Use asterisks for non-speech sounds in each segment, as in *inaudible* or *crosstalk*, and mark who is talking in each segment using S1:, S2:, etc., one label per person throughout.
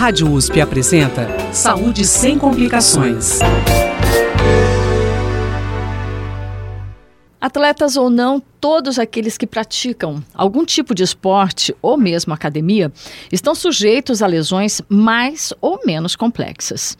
S1: Rádio USP apresenta Saúde sem complicações.
S2: Atletas ou não, todos aqueles que praticam algum tipo de esporte ou mesmo academia estão sujeitos a lesões mais ou menos complexas.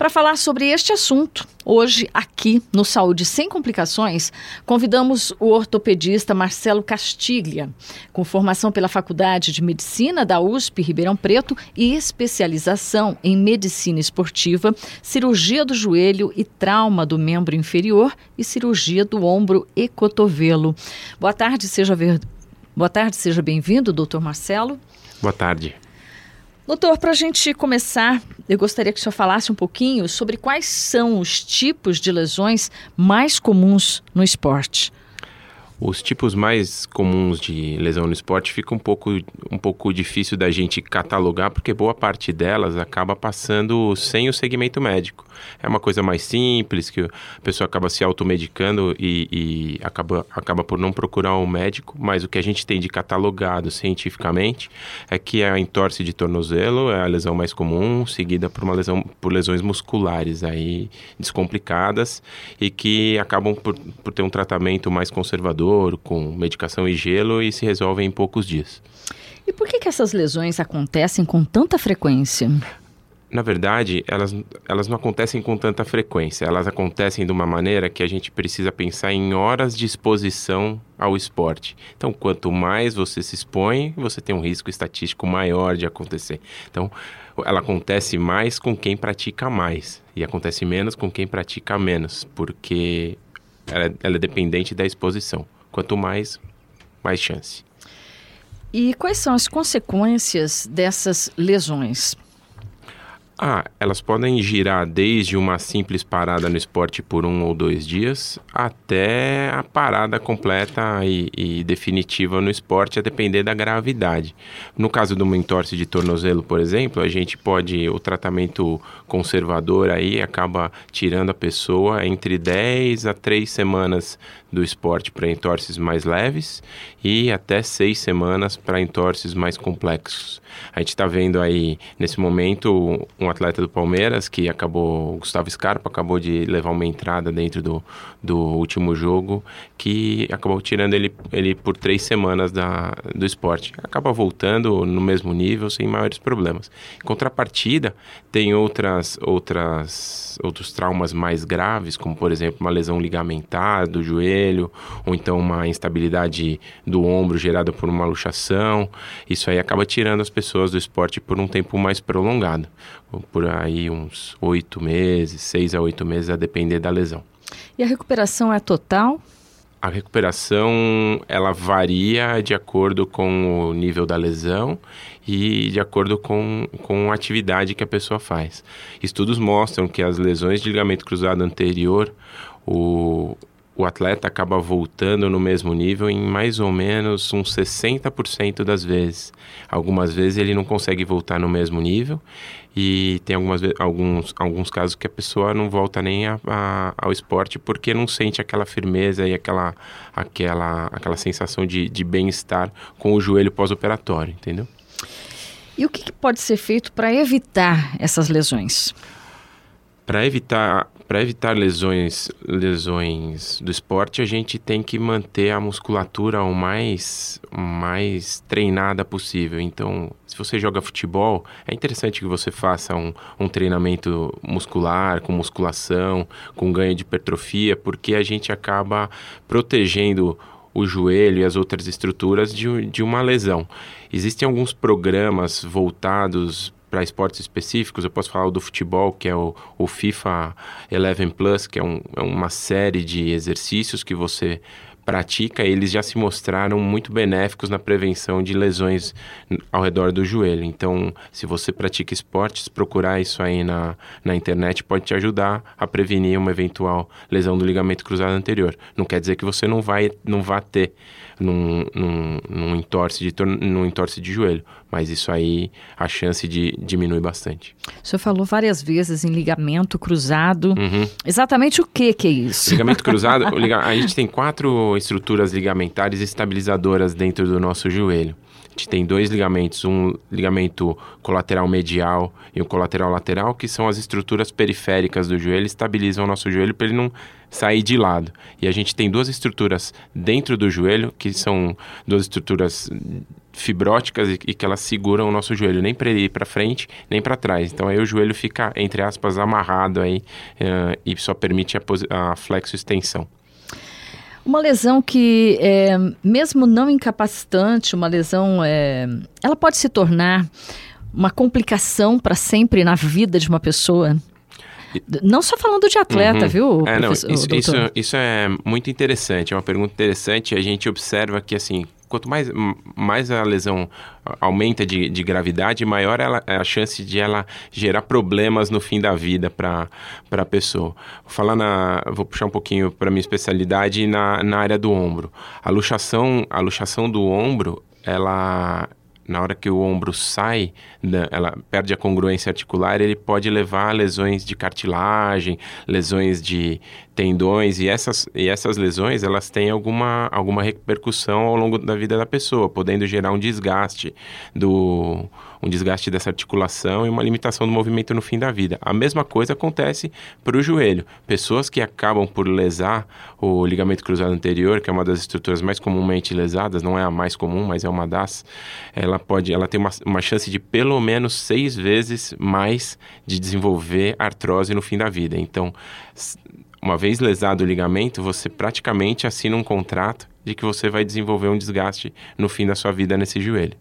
S2: Para falar sobre este assunto, hoje aqui no Saúde Sem Complicações, convidamos o ortopedista Marcelo Castiglia, com formação pela Faculdade de Medicina da USP Ribeirão Preto e especialização em medicina esportiva, cirurgia do joelho e trauma do membro inferior e cirurgia do ombro e cotovelo. Boa tarde, seja ver... Seja bem-vindo, doutor Marcelo.
S3: Boa tarde.
S2: Doutor, para a gente começar, eu gostaria que o senhor falasse um pouquinho sobre quais são os tipos de lesões mais comuns no esporte.
S3: Os tipos mais comuns de lesão no esporte fica um pouco, um pouco difícil da gente catalogar, porque boa parte delas acaba passando sem o segmento médico. É uma coisa mais simples, que a pessoa acaba se automedicando e, e acaba, acaba por não procurar um médico, mas o que a gente tem de catalogado cientificamente é que a entorse de tornozelo é a lesão mais comum, seguida por uma lesão por lesões musculares aí descomplicadas e que acabam por, por ter um tratamento mais conservador dor, com medicação e gelo e se resolvem em poucos dias.
S2: E por que, que essas lesões acontecem com tanta frequência?
S3: Na verdade, elas, elas não acontecem com tanta frequência. Elas acontecem de uma maneira que a gente precisa pensar em horas de exposição ao esporte. Então, quanto mais você se expõe, você tem um risco estatístico maior de acontecer. Então, ela acontece mais com quem pratica mais e acontece menos com quem pratica menos, porque ela, ela é dependente da exposição. Quanto mais, mais chance.
S2: E quais são as consequências dessas lesões?
S3: Ah, elas podem girar desde uma simples parada no esporte por um ou dois dias até a parada completa e, e, definitiva no esporte, a depender da gravidade. No caso de uma entorse de tornozelo, por exemplo, a gente pode, o tratamento conservador aí acaba tirando a pessoa entre 10 a 3 semanas do esporte para entorses mais leves e até 6 semanas para entorses mais complexos. A gente está vendo aí, nesse momento, um um atleta do Palmeiras que acabou, Gustavo Scarpa, acabou de levar uma entrada dentro do, do último jogo que acabou tirando ele, ele por três semanas da, do esporte. Acaba voltando no mesmo nível sem maiores problemas. Em contrapartida, tem outras, outras, outros traumas mais graves, como por exemplo uma lesão ligamentar do joelho, ou então uma instabilidade do ombro gerada por uma luxação. Isso aí acaba tirando as pessoas do esporte por um tempo mais prolongado por aí uns oito meses, seis a oito meses, a depender da lesão.
S2: E a recuperação é total?
S3: A recuperação ela varia de acordo com o nível da lesão e de acordo com, com a atividade que a pessoa faz. Estudos mostram que as lesões de ligamento cruzado anterior, o, o atleta acaba voltando no mesmo nível em mais ou menos uns 60% das vezes. Algumas vezes ele não consegue voltar no mesmo nível e tem algumas, alguns, alguns casos que a pessoa não volta nem a, a, ao esporte porque não sente aquela firmeza e aquela, aquela, aquela sensação de, de bem-estar com o joelho pós-operatório, entendeu?
S2: E o que, que pode ser feito para evitar essas lesões?
S3: Para evitar para evitar lesões, lesões do esporte, a gente tem que manter a musculatura o mais, mais treinada possível. Então, se você joga futebol, é interessante que você faça um, um treinamento muscular, com musculação, com ganho de hipertrofia, porque a gente acaba protegendo o joelho e as outras estruturas de, de uma lesão. Existem alguns programas voltados para esportes específicos, eu posso falar do futebol, que é o, o FIFA 11 Plus, que é, um, é uma série de exercícios que você pratica, eles já se mostraram muito benéficos na prevenção de lesões ao redor do joelho. Então, se você pratica esportes, procurar isso aí na, na internet pode te ajudar a prevenir uma eventual lesão do ligamento cruzado anterior. Não quer dizer que você não vai não vá ter num, num, num, entorse de, num entorse de joelho, mas isso aí a chance de diminui bastante.
S2: O senhor falou várias vezes em ligamento cruzado. Uhum. Exatamente o que, que é isso?
S3: Ligamento cruzado, *laughs* a gente tem quatro estruturas ligamentares estabilizadoras dentro do nosso joelho. Gente tem dois ligamentos, um ligamento colateral medial e um colateral lateral, que são as estruturas periféricas do joelho, estabilizam o nosso joelho para ele não sair de lado. E a gente tem duas estruturas dentro do joelho, que são duas estruturas fibróticas e, e que elas seguram o nosso joelho, nem para ele ir para frente, nem para trás. Então aí o joelho fica, entre aspas, amarrado aí uh, e só permite a, a flexo-extensão.
S2: Uma lesão que, é, mesmo não incapacitante, uma lesão, é, ela pode se tornar uma complicação para sempre na vida de uma pessoa? Não só falando de atleta, uhum. viu,
S3: é, não, isso, isso, isso, é muito interessante, é uma pergunta interessante. A gente observa que, assim, quanto mais, mais a lesão aumenta de, de gravidade, maior ela, é a chance de ela gerar problemas no fim da vida para a pessoa. Vou falar na, vou puxar um pouquinho para minha especialidade na, na área do ombro. A luxação, a luxação do ombro, ela na hora que o ombro sai, ela perde a congruência articular, ele pode levar a lesões de cartilagem, lesões de tendões e essas, e essas lesões elas têm alguma, alguma repercussão ao longo da vida da pessoa, podendo gerar um desgaste do um desgaste dessa articulação e uma limitação do movimento no fim da vida. A mesma coisa acontece para o joelho. Pessoas que acabam por lesar o ligamento cruzado anterior, que é uma das estruturas mais comumente lesadas, não é a mais comum, mas é uma das, ela pode, ela tem uma, uma chance de pelo menos seis vezes mais de desenvolver artrose no fim da vida. Então, uma vez lesado o ligamento, você praticamente assina um contrato de que você vai desenvolver um desgaste no fim da sua vida nesse joelho.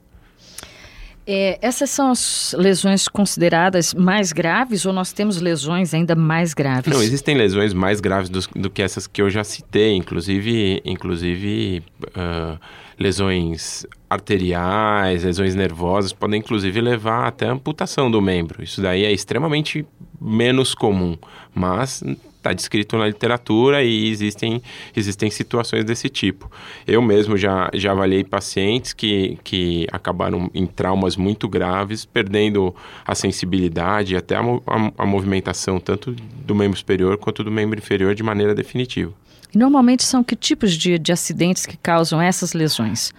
S2: É, essas são as lesões consideradas mais graves ou nós temos lesões ainda mais graves?
S3: Não, existem lesões mais graves do, do que essas que eu já citei, inclusive, inclusive uh, lesões arteriais, lesões nervosas, podem inclusive levar até amputação do membro. Isso daí é extremamente menos comum, mas está descrito na literatura e existem, existem situações desse tipo. Eu mesmo já, já avaliei pacientes que, que acabaram em traumas muito graves, perdendo a sensibilidade e até a, a, a movimentação tanto do membro superior quanto do membro inferior de maneira definitiva.
S2: Normalmente são que tipos de, de acidentes que causam essas lesões?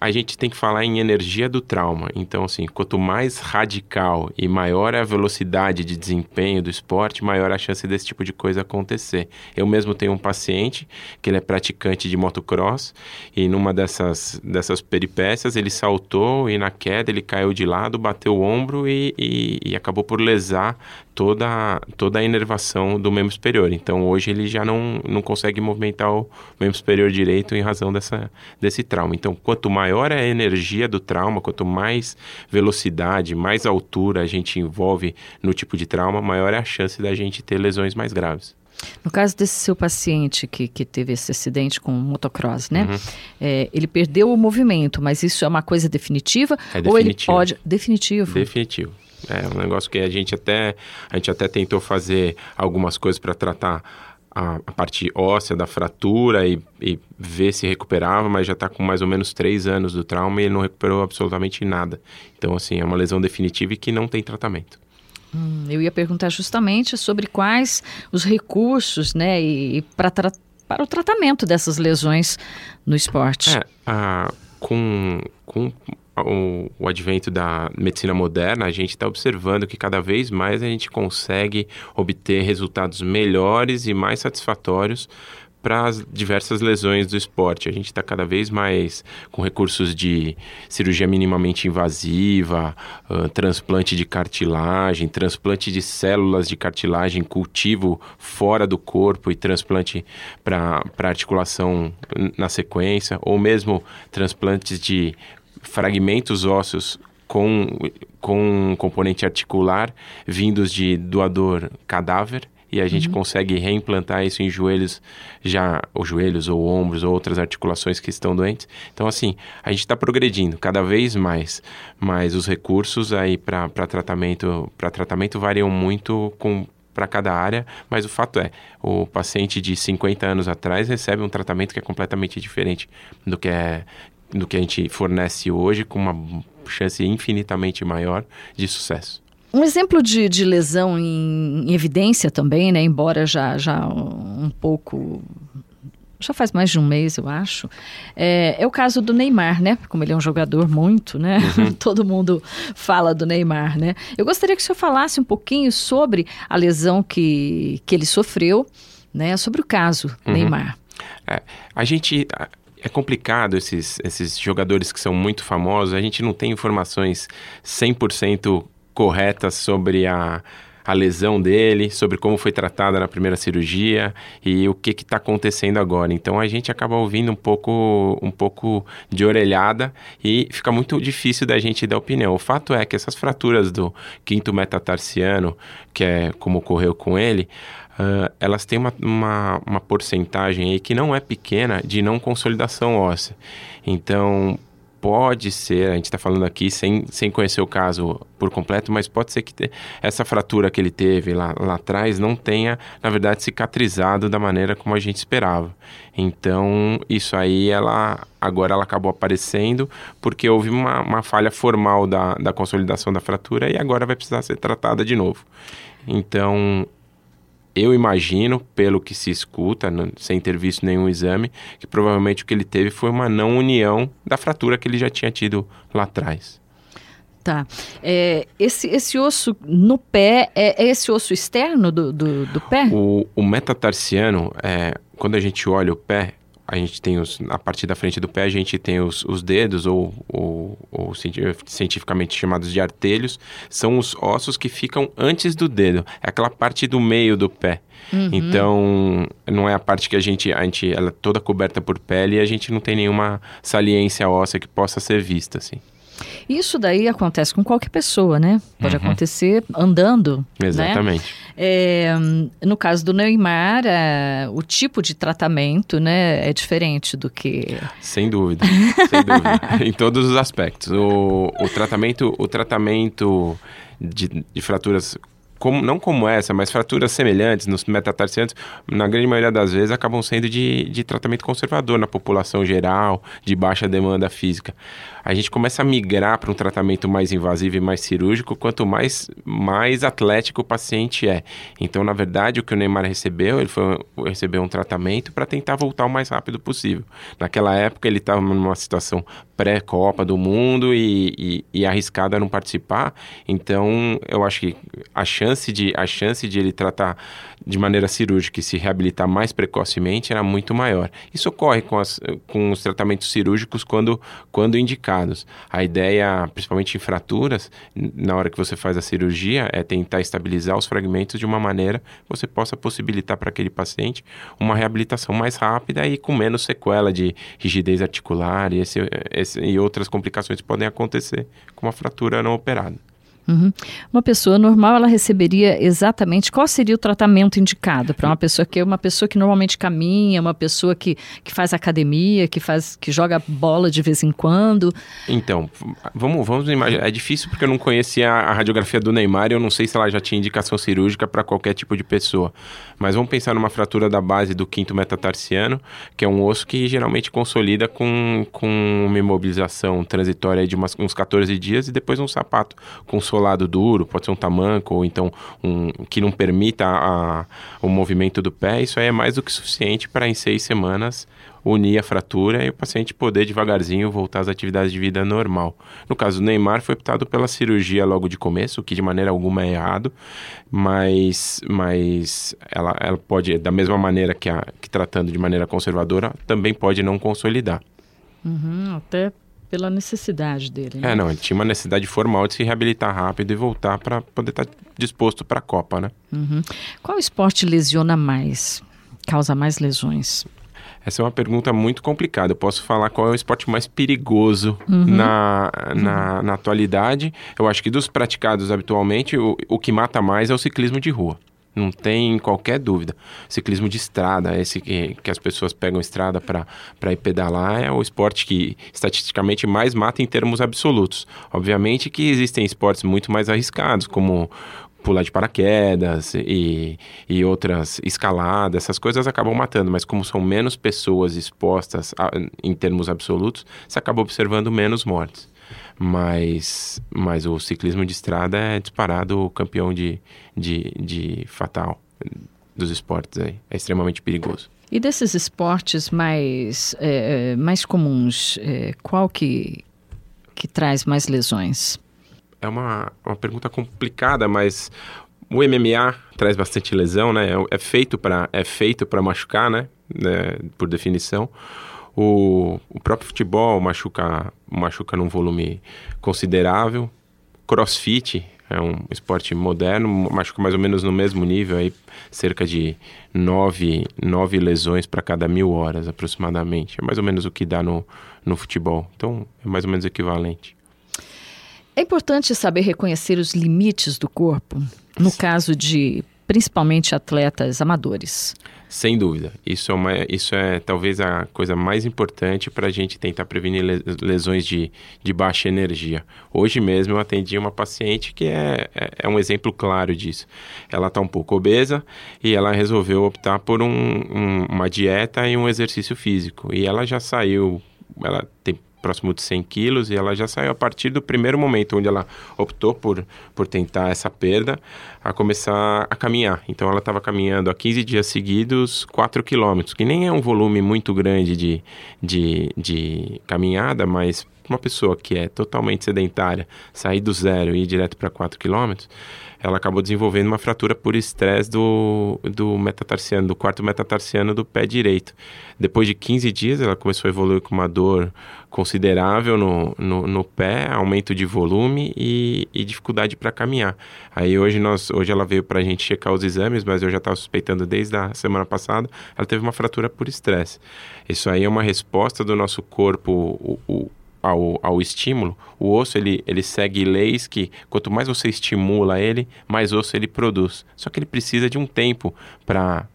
S3: A gente tem que falar em energia do trauma. Então, assim, quanto mais radical e maior é a velocidade de desempenho do esporte, maior a chance desse tipo de coisa acontecer. Eu mesmo tenho um paciente que ele é praticante de motocross e numa dessas, dessas peripécias ele saltou e na queda ele caiu de lado, bateu o ombro e, e, e acabou por lesar toda, toda a inervação do membro superior. Então, hoje ele já não, não consegue movimentar o membro superior direito em razão dessa, desse trauma. Então, quanto maior é a energia do trauma, quanto mais velocidade, mais altura a gente envolve no tipo de trauma, maior é a chance da gente ter lesões mais graves.
S2: No caso desse seu paciente que, que teve esse acidente com motocross, né? Uhum. É, ele perdeu o movimento, mas isso é uma coisa definitiva? É definitivo. Ou ele pode... Definitivo?
S3: Definitivo. É um negócio que a gente até, a gente até tentou fazer algumas coisas para tratar a, a, parte óssea da fratura e, e, ver se recuperava, mas já está com mais ou menos três anos do trauma e ele não recuperou absolutamente nada. Então, assim, é uma lesão definitiva e que não tem tratamento.
S2: Hum, eu ia perguntar justamente sobre quais os recursos, né, e, e para, o tratamento dessas lesões no esporte.
S3: É, a, com, com o, o advento da medicina moderna, a gente está observando que cada vez mais a gente consegue obter resultados melhores e mais satisfatórios para as diversas lesões do esporte. A gente está cada vez mais com recursos de cirurgia minimamente invasiva, uh, transplante de cartilagem, transplante de células de cartilagem, cultivo fora do corpo e transplante para articulação na sequência, ou mesmo transplantes de fragmentos ósseos com, com um componente articular vindos de doador cadáver e a gente uhum. consegue reimplantar isso em joelhos já ou joelhos ou ombros ou outras articulações que estão doentes então assim a gente está progredindo cada vez mais mas os recursos aí para tratamento para tratamento variam muito com para cada área, mas o fato é, o paciente de 50 anos atrás recebe um tratamento que é completamente diferente do que é do que a gente fornece hoje, com uma chance infinitamente maior de sucesso.
S2: Um exemplo de, de lesão em, em, evidência também, né, embora já, já um pouco já faz mais de um mês, eu acho. É, é o caso do Neymar, né? Como ele é um jogador muito, né? Uhum. *laughs* Todo mundo fala do Neymar, né? Eu gostaria que o senhor falasse um pouquinho sobre a lesão que, que ele sofreu, né? Sobre o caso uhum. Neymar.
S3: É, a gente é complicado esses, esses jogadores que são muito famosos, a gente não tem informações 100% corretas sobre a, a lesão dele, sobre como foi tratada na primeira cirurgia e o que está acontecendo agora. Então a gente acaba ouvindo um pouco, um pouco de orelhada e fica muito difícil da gente dar opinião. O fato é que essas fraturas do quinto metatarsiano, que é como ocorreu com ele, uh, elas têm uma, uma, uma porcentagem aí que não é pequena de não consolidação óssea. Então, pode ser, a gente está falando aqui sem, sem conhecer o caso por completo, mas pode ser que te, essa fratura que ele teve lá, lá atrás não tenha, na verdade, cicatrizado da maneira como a gente esperava. Então, isso aí, ela agora ela acabou aparecendo porque houve uma, uma falha formal da, da consolidação da fratura e agora vai precisar ser tratada de novo. Então, eu imagino, pelo que se escuta, sem ter visto nenhum exame, que provavelmente o que ele teve foi uma não união da fratura que ele já tinha tido lá atrás.
S2: Tá. É, esse, esse osso no pé, é, é esse osso externo do, do, do pé?
S3: O, o metatarsiano, é, quando a gente olha o pé, a gente tem os, a parte da frente do pé, a gente tem os, os dedos, ou, ou, ou, cientificamente chamados de artelhos, são os ossos que ficam antes do dedo. É aquela parte do meio do pé. Uhum. Então, não é a parte que a gente, a gente, ela é toda coberta por pele e a gente não tem nenhuma saliência óssea que possa ser vista, assim.
S2: Isso daí acontece com qualquer pessoa, né? Pode uhum. acontecer andando.
S3: Né? Exatamente. Né?
S2: É, no caso do Neymar, é, o tipo de tratamento né, é diferente do que.
S3: Sem dúvida, sem dúvida. *laughs* em todos os aspectos. O, o tratamento, o tratamento de, de fraturas como, não como essa, mas fraturas semelhantes nos metatarsianos, na grande maioria das vezes acabam sendo de, de tratamento conservador na população geral, de baixa demanda física a gente começa a migrar para um tratamento mais invasivo e mais cirúrgico, quanto mais, mais atlético o paciente é. Então, na verdade, o que o Neymar recebeu, ele foi, recebeu um tratamento para tentar voltar o mais rápido possível. Naquela época, ele estava numa situação pré-Copa do Mundo e, e, e arriscado a não participar. Então, eu acho que a chance de, a chance de ele tratar de maneira cirúrgica e se reabilitar mais precocemente era muito maior. Isso ocorre com, as, com os tratamentos cirúrgicos quando, quando indicado a ideia, principalmente em fraturas, na hora que você faz a cirurgia, é tentar estabilizar os fragmentos de uma maneira que você possa possibilitar para aquele paciente uma reabilitação mais rápida e com menos sequela de rigidez articular e, esse, esse, e outras complicações que podem acontecer com uma fratura não operada.
S2: Uhum. Uma pessoa normal, ela receberia exatamente qual seria o tratamento indicado para uma pessoa que é uma pessoa que normalmente caminha, uma pessoa que, que faz academia, que faz que joga bola de vez em quando.
S3: Então, vamos, vamos imaginar. É difícil porque eu não conhecia a radiografia do Neymar e eu não sei se ela já tinha indicação cirúrgica para qualquer tipo de pessoa. Mas vamos pensar numa fratura da base do quinto metatarsiano, que é um osso que geralmente consolida com, com uma imobilização transitória de umas, uns 14 dias e depois um sapato consolidado lado duro, pode ser um tamanco, ou então um que não permita a, o movimento do pé, isso aí é mais do que suficiente para em seis semanas unir a fratura e o paciente poder devagarzinho voltar às atividades de vida normal. No caso do Neymar, foi optado pela cirurgia logo de começo, o que de maneira alguma é errado, mas, mas ela, ela pode, da mesma maneira que, a, que tratando de maneira conservadora, também pode não consolidar.
S2: Uhum, até pela necessidade dele.
S3: Né? É, não, ele tinha uma necessidade formal de se reabilitar rápido e voltar para poder estar tá disposto para a Copa, né?
S2: Uhum. Qual esporte lesiona mais, causa mais lesões?
S3: Essa é uma pergunta muito complicada. Eu posso falar qual é o esporte mais perigoso uhum. na, na, uhum. na, atualidade. Eu acho que dos praticados habitualmente, o, o que mata mais é o ciclismo de rua. Não tem qualquer dúvida. Ciclismo de estrada, esse que, que as pessoas pegam estrada para ir pedalar, é o esporte que estatisticamente mais mata em termos absolutos. Obviamente que existem esportes muito mais arriscados, como pular de paraquedas e, e outras escaladas, essas coisas acabam matando, mas como são menos pessoas expostas a, em termos absolutos, você acaba observando menos mortes mas, mas o ciclismo de estrada é disparado o campeão de, de, de fatal dos esportes aí. É extremamente perigoso.
S2: E desses esportes mais, é, mais comuns, é, qual que, que traz mais lesões?
S3: É uma, uma pergunta complicada, mas o MMA traz bastante lesão, né? É, é feito para é feito para machucar, né? né? Por definição. O, o próprio futebol machuca machuca num volume considerável. Crossfit é um esporte moderno, machuca mais ou menos no mesmo nível, aí cerca de nove, nove lesões para cada mil horas aproximadamente. É mais ou menos o que dá no, no futebol. Então, é mais ou menos equivalente.
S2: É importante saber reconhecer os limites do corpo, no caso de principalmente atletas amadores.
S3: Sem dúvida. Isso é, uma, isso é talvez a coisa mais importante para a gente tentar prevenir lesões de, de baixa energia. Hoje mesmo eu atendi uma paciente que é, é, é um exemplo claro disso. Ela está um pouco obesa e ela resolveu optar por um, um, uma dieta e um exercício físico. E ela já saiu, ela tem próximo de 100 quilos e ela já saiu a partir do primeiro momento onde ela optou por, por tentar essa perda a começar a caminhar. Então ela estava caminhando há 15 dias seguidos 4 quilômetros, que nem é um volume muito grande de, de, de caminhada, mas uma pessoa que é totalmente sedentária sair do zero e ir direto para 4 quilômetros ela acabou desenvolvendo uma fratura por estresse do, do metatarsiano, do quarto metatarsiano do pé direito. Depois de 15 dias, ela começou a evoluir com uma dor considerável no, no, no pé, aumento de volume e, e dificuldade para caminhar. Aí hoje, nós, hoje ela veio para a gente checar os exames, mas eu já estava suspeitando desde a semana passada, ela teve uma fratura por estresse. Isso aí é uma resposta do nosso corpo, o, o ao, ao estímulo, o osso ele, ele segue leis que quanto mais você estimula ele, mais osso ele produz. Só que ele precisa de um tempo para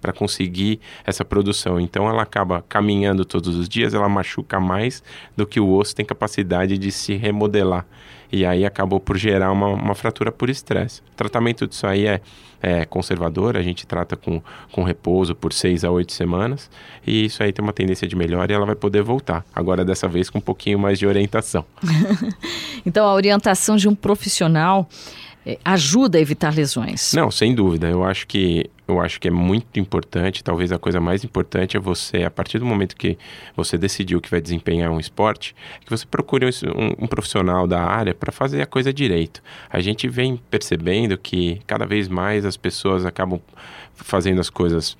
S3: para conseguir essa produção. Então ela acaba caminhando todos os dias, ela machuca mais do que o osso tem capacidade de se remodelar e aí acabou por gerar uma, uma fratura por estresse. O tratamento disso aí é, é, conservador, a gente trata com, com repouso por seis a oito semanas e isso aí tem uma tendência de melhora e ela vai poder voltar. Agora, dessa vez, com um pouquinho mais de orientação. *laughs*
S2: então, a orientação de um profissional é, ajuda a evitar lesões.
S3: Não, sem dúvida. Eu acho que eu acho que é muito importante, talvez a coisa mais importante é você, a partir do momento que você decidiu que vai desempenhar um esporte, que você procure um, um profissional da área para fazer a coisa direito. A gente vem percebendo que cada vez mais as pessoas acabam fazendo as coisas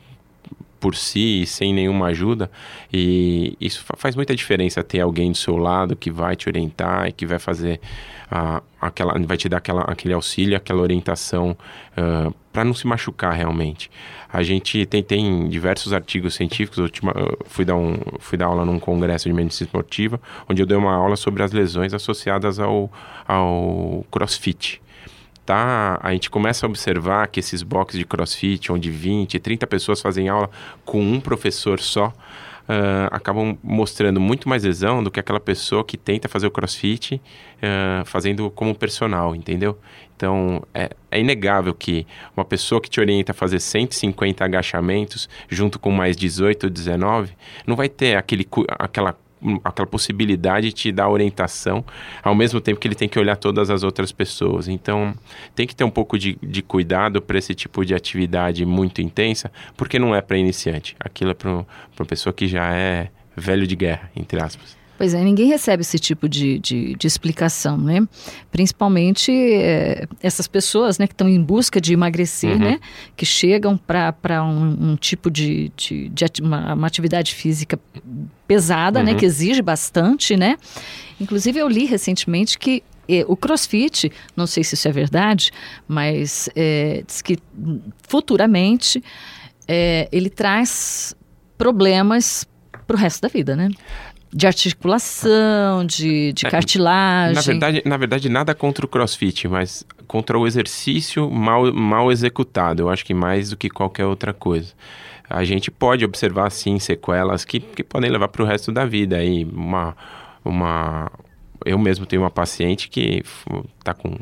S3: por si, sem nenhuma ajuda, e isso faz muita diferença ter alguém do seu lado que vai te orientar e que vai fazer uh, aquela, vai te dar aquela, aquele auxílio, aquela orientação uh, para não se machucar realmente. A gente tem, tem diversos artigos científicos, eu fui dar, um, fui dar aula num congresso de medicina esportiva, onde eu dei uma aula sobre as lesões associadas ao, ao crossfit. Tá, a gente começa a observar que esses boxes de crossfit, onde 20, 30 pessoas fazem aula com um professor só, uh, acabam mostrando muito mais lesão do que aquela pessoa que tenta fazer o crossfit uh, fazendo como personal, entendeu? Então, é, é, inegável que uma pessoa que te orienta a fazer 150 agachamentos junto com mais 18 ou 19 não vai ter aquele, aquela aquela possibilidade de te dar orientação, ao mesmo tempo que ele tem que olhar todas as outras pessoas. Então, tem que ter um pouco de, de cuidado para esse tipo de atividade muito intensa, porque não é para iniciante. Aquilo é para uma pessoa que já é velho de guerra, entre aspas.
S2: Pois é, ninguém recebe esse tipo de, de, de explicação, né? Principalmente é, essas pessoas né, que estão em busca de emagrecer, uhum. né? Que chegam para um, um, tipo de, de, de uma, uma, atividade física pesada, né? uhum. né? Que exige bastante, né? Inclusive eu li recentemente que eh, o CrossFit, não sei se isso é verdade, mas é, diz que futuramente é, ele traz problemas para o resto da vida, né? De articulação, de, de é, cartilagem.
S3: Na verdade, na verdade, nada contra o crossfit, mas contra o exercício mal, mal executado. Eu acho que mais do que qualquer outra coisa. A gente pode observar, sim, sequelas que, que podem levar para o resto da vida. Aí, uma, uma... Eu mesmo tenho uma paciente que está com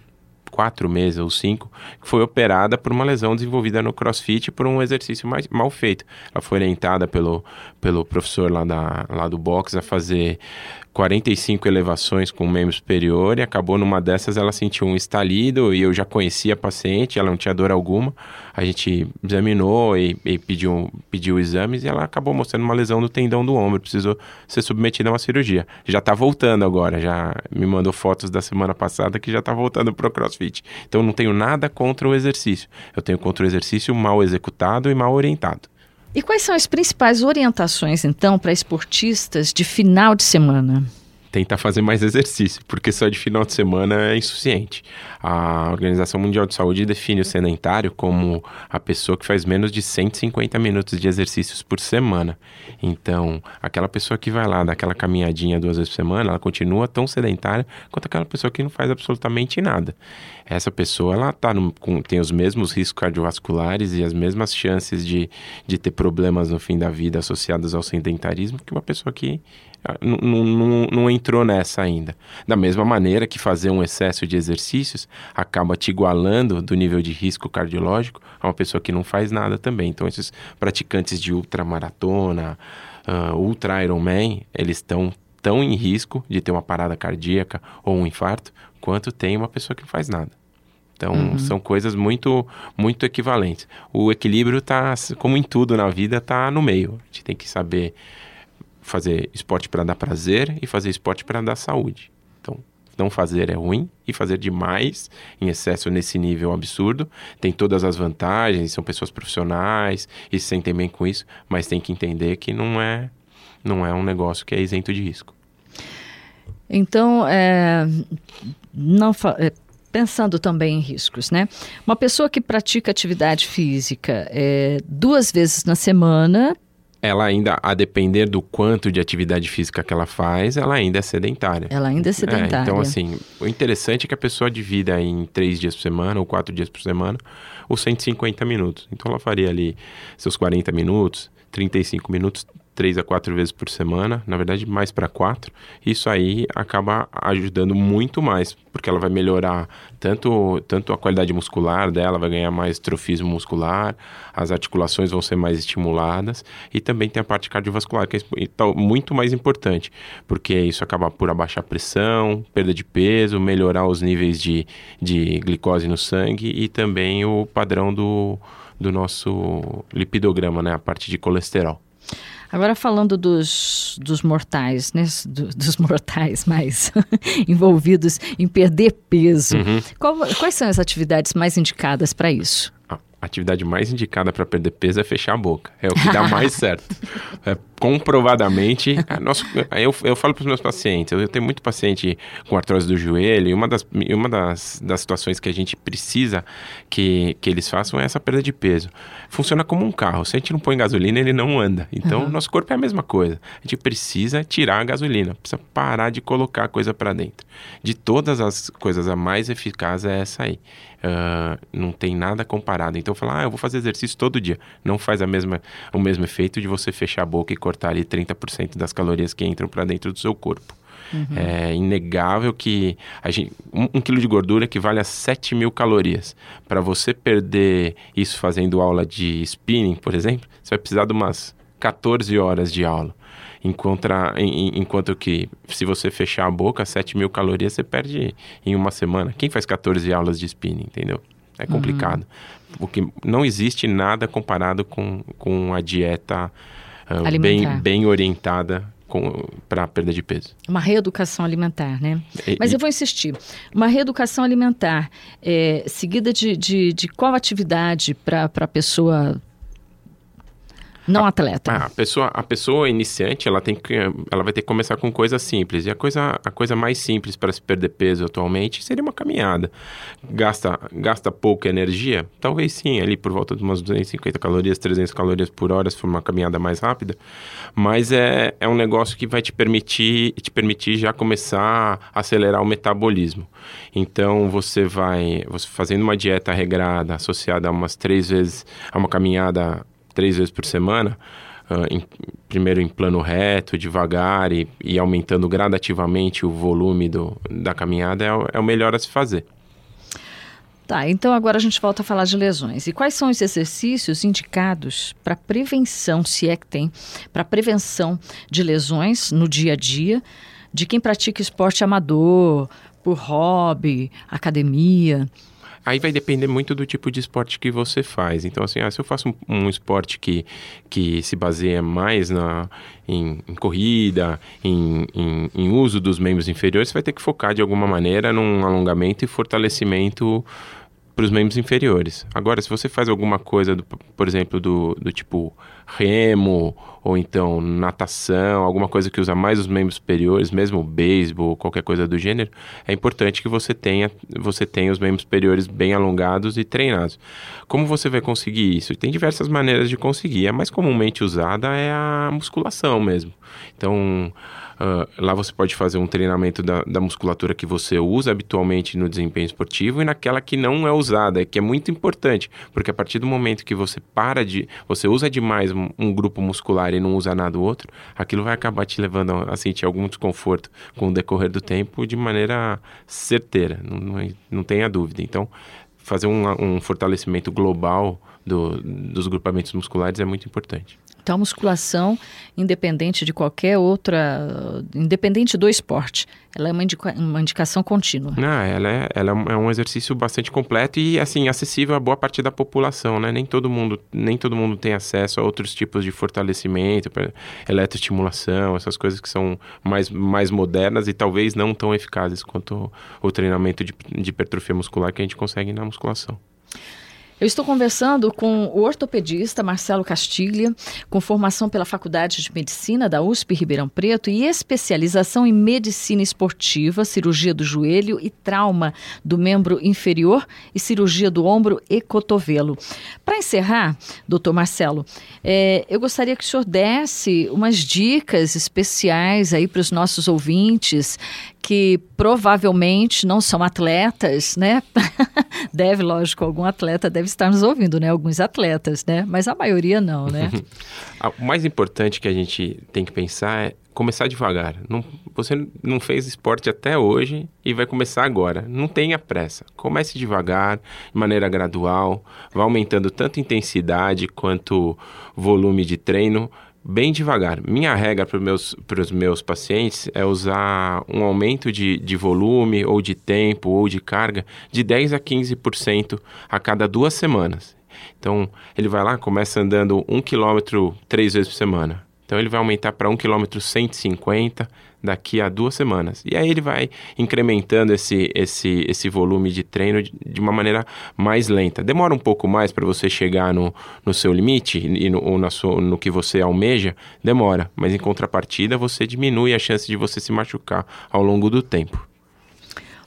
S3: quatro meses ou cinco, que foi operada por uma lesão desenvolvida no crossfit por um exercício mais, mal feito. Ela foi orientada pelo, pelo professor lá, da, lá do box a fazer 45 elevações com membro superior e acabou numa dessas ela sentiu um estalido e eu já conhecia a paciente, ela não tinha dor alguma. A gente examinou e, e pediu, pediu exames e ela acabou mostrando uma lesão no tendão do ombro, precisou ser submetida a uma cirurgia. Já está voltando agora, já me mandou fotos da semana passada que já está voltando para o CrossFit. Então não tenho nada contra o exercício, eu tenho contra o exercício mal executado e mal orientado.
S2: E quais são as principais orientações, então, para esportistas de final de semana?
S3: Tentar fazer mais exercício, porque só de final de semana é insuficiente. A Organização Mundial de Saúde define o sedentário como a pessoa que faz menos de 150 minutos de exercícios por semana. Então, aquela pessoa que vai lá dar aquela caminhadinha duas vezes por semana, ela continua tão sedentária quanto aquela pessoa que não faz absolutamente nada. Essa pessoa, ela tá no, com, tem os mesmos riscos cardiovasculares e as mesmas chances de, de ter problemas no fim da vida associados ao sedentarismo que uma pessoa que não entrou nessa ainda. Da mesma maneira que fazer um excesso de exercícios acaba te igualando do nível de risco cardiológico a uma pessoa que não faz nada também. Então, esses praticantes de ultramaratona, uh, ultra Ironman, eles estão tão em risco de ter uma parada cardíaca ou um infarto quanto tem uma pessoa que não faz nada. Então, uhum. são coisas muito muito equivalentes. O equilíbrio está, como em tudo na vida, está no meio. A gente tem que saber fazer esporte para dar prazer e fazer esporte para dar saúde. Então, não fazer é ruim e fazer demais, em excesso nesse nível absurdo, tem todas as vantagens, são pessoas profissionais e se sentem bem com isso, mas tem que entender que não é, não é um negócio que é isento de risco.
S2: Então, é, não é, pensando também em riscos, né? Uma pessoa que pratica atividade física é, duas vezes na semana
S3: ela ainda, a depender do quanto de atividade física que ela faz, ela ainda é sedentária.
S2: Ela ainda é sedentária.
S3: É, então, assim, o interessante é que a pessoa divida em três dias por semana ou quatro dias por semana os 150 minutos. Então, ela faria ali seus 40 minutos, 35 minutos, três a quatro vezes por semana, na verdade mais para quatro, isso aí acaba ajudando muito mais, porque ela vai melhorar tanto, tanto a qualidade muscular dela, vai ganhar mais trofismo muscular, as articulações vão ser mais estimuladas e também tem a parte cardiovascular, que é muito mais importante, porque isso acaba por abaixar a pressão, perda de peso, melhorar os níveis de, de glicose no sangue e também o padrão do, do nosso lipidograma, né, a parte de colesterol.
S2: Agora falando dos, dos mortais, né? Do, dos *laughs* mortais mais *laughs* envolvidos em perder peso. Uhum. Qual, quais são as atividades mais indicadas para isso?
S3: A atividade mais indicada para perder peso é fechar a boca. É o que dá mais *laughs* certo. É, comprovadamente, nosso, eu, eu falo para os meus pacientes, eu tenho muito paciente com artrose do joelho, e uma das, uma das, das situações que a gente precisa que, que eles façam é essa perda de peso. Funciona como um carro, se a gente não põe gasolina, ele não anda. Então, uhum. nosso corpo é a mesma coisa. A gente precisa tirar a gasolina, precisa parar de colocar coisa para dentro. De todas as coisas, a mais eficaz é essa aí. Uh, não tem nada comparado. Então, falar, ah, eu vou fazer exercício todo dia. Não faz a mesma, o mesmo efeito de você fechar a boca e cortar ali 30% das calorias que entram para dentro do seu corpo. Uhum. É inegável que a gente, um, um, quilo de gordura equivale a 7 mil calorias. Para você perder isso fazendo aula de spinning, por exemplo, você vai precisar de umas 14 horas de aula. Enquanto, enquanto que, se você fechar a boca, 7 mil calorias você perde em uma semana. Quem faz 14 aulas de spinning, entendeu? É complicado. Uhum. Porque não existe nada comparado com, com a dieta uh, bem, bem orientada para perda de peso.
S2: Uma reeducação alimentar, né? E, Mas eu vou insistir. Uma reeducação alimentar é, seguida de, de, de qual atividade para a pessoa não
S3: a,
S2: atleta.
S3: A pessoa, a pessoa iniciante, ela tem que, ela vai ter que começar com coisas simples. E a coisa, a coisa mais simples para se perder peso atualmente seria uma caminhada. Gasta, gasta pouca energia? Talvez sim, ali por volta de umas 250 calorias, 300 calorias por hora, se for uma caminhada mais rápida. Mas é, é um negócio que vai te permitir, te permitir já começar a acelerar o metabolismo. Então você vai, você fazendo uma dieta regrada, associada a umas três vezes, a uma caminhada três vezes por semana, uh, em, primeiro em plano reto, devagar e, e, aumentando gradativamente o volume do, da caminhada, é é o melhor a se fazer.
S2: Tá, então agora a gente volta a falar de lesões. E quais são os exercícios indicados para prevenção, se é que tem, para prevenção de lesões no dia a dia, de quem pratica esporte amador, por hobby, academia?
S3: Aí vai depender muito do tipo de esporte que você faz. Então, assim, ah, se eu faço um, um, esporte que, que se baseia mais na, em, em corrida, em, em, em, uso dos membros inferiores, você vai ter que focar de alguma maneira num alongamento e fortalecimento para os membros inferiores. Agora, se você faz alguma coisa, do, por exemplo, do, do tipo remo ou então natação, alguma coisa que usa mais os membros superiores, mesmo beisebol, qualquer coisa do gênero, é importante que você tenha, você tenha os membros superiores bem alongados e treinados. Como você vai conseguir isso? Tem diversas maneiras de conseguir. A mais comumente usada é a musculação mesmo. Então, Uh, lá você pode fazer um treinamento da, da, musculatura que você usa habitualmente no desempenho esportivo e naquela que não é usada, que é muito importante, porque a partir do momento que você para de. você usa demais um, um grupo muscular e não usa nada do outro, aquilo vai acabar te levando a sentir algum desconforto com o decorrer do tempo de maneira certeira, não, não, não tenha dúvida. Então, fazer um, um fortalecimento global do, dos grupamentos musculares é muito importante.
S2: Então, a musculação, independente de qualquer outra, independente do esporte, ela é uma, indica, uma indicação contínua.
S3: Não, ela, é, ela é um exercício bastante completo e, assim, acessível a boa parte da população, né? Nem todo mundo, nem todo mundo tem acesso a outros tipos de fortalecimento, eletroestimulação, essas coisas que são mais, mais modernas e talvez não tão eficazes quanto o treinamento de, de hipertrofia muscular que a gente consegue na musculação.
S2: Eu estou conversando com o ortopedista Marcelo Castiglia, com formação pela Faculdade de Medicina da USP Ribeirão Preto e especialização em medicina esportiva, cirurgia do joelho e trauma do membro inferior e cirurgia do ombro e cotovelo. Para encerrar, doutor Marcelo, é, eu gostaria que o senhor desse umas dicas especiais aí para os nossos ouvintes que provavelmente não são atletas, né? *laughs* deve, lógico, algum atleta deve estar nos ouvindo, né? Alguns atletas, né? Mas a maioria não, né? *laughs*
S3: Ah, o mais importante que a gente tem que pensar é começar devagar. Não, você não fez esporte até hoje e vai começar agora. Não tenha pressa. Comece devagar, de maneira gradual, vá aumentando tanto intensidade quanto volume de treino bem devagar. Minha regra para os meus, meus pacientes é usar um aumento de, de volume, ou de tempo, ou de carga de 10 a 15% a cada duas semanas. Então, ele vai lá, começa andando um quilômetro três vezes por semana. Então, ele vai aumentar para um quilômetro 150, daqui a duas semamas. E aí ele vai incrementando esse, esse, esse volume de treino de, de uma maneira mais lenta. Demora um pouco mais para você chegar no, no seu limite e no, ou na sua, no que você almeja, demora. Mas em contrapartida, você diminui a chance de você se machucar ao longo do tempo.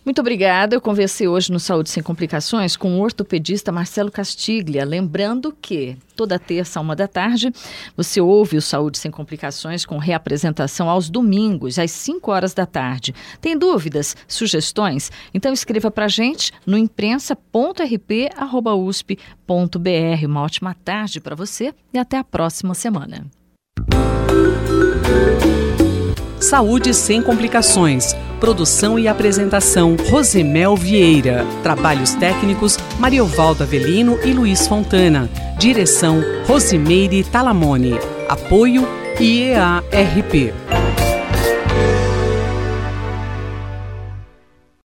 S2: Muito obrigada. Eu conversei hoje no Saúde Sem Complicações com o ortopedista Marcelo Castiglia. Lembrando que toda terça, uma da tarde, você ouve o Saúde Sem Complicações com reapresentação aos domingos, às 5 horas da tarde. Tem dúvidas, sugestões? Então escreva para gente no imprensa.rp.usp.br. Uma ótima tarde para você e até a próxima semana.
S1: Saúde sem complicações. Produção e apresentação: Rosemel Vieira. Trabalhos técnicos: Mariovaldo Avelino e Luiz Fontana. Direção: Rosimeire Talamone. Apoio: IEARP.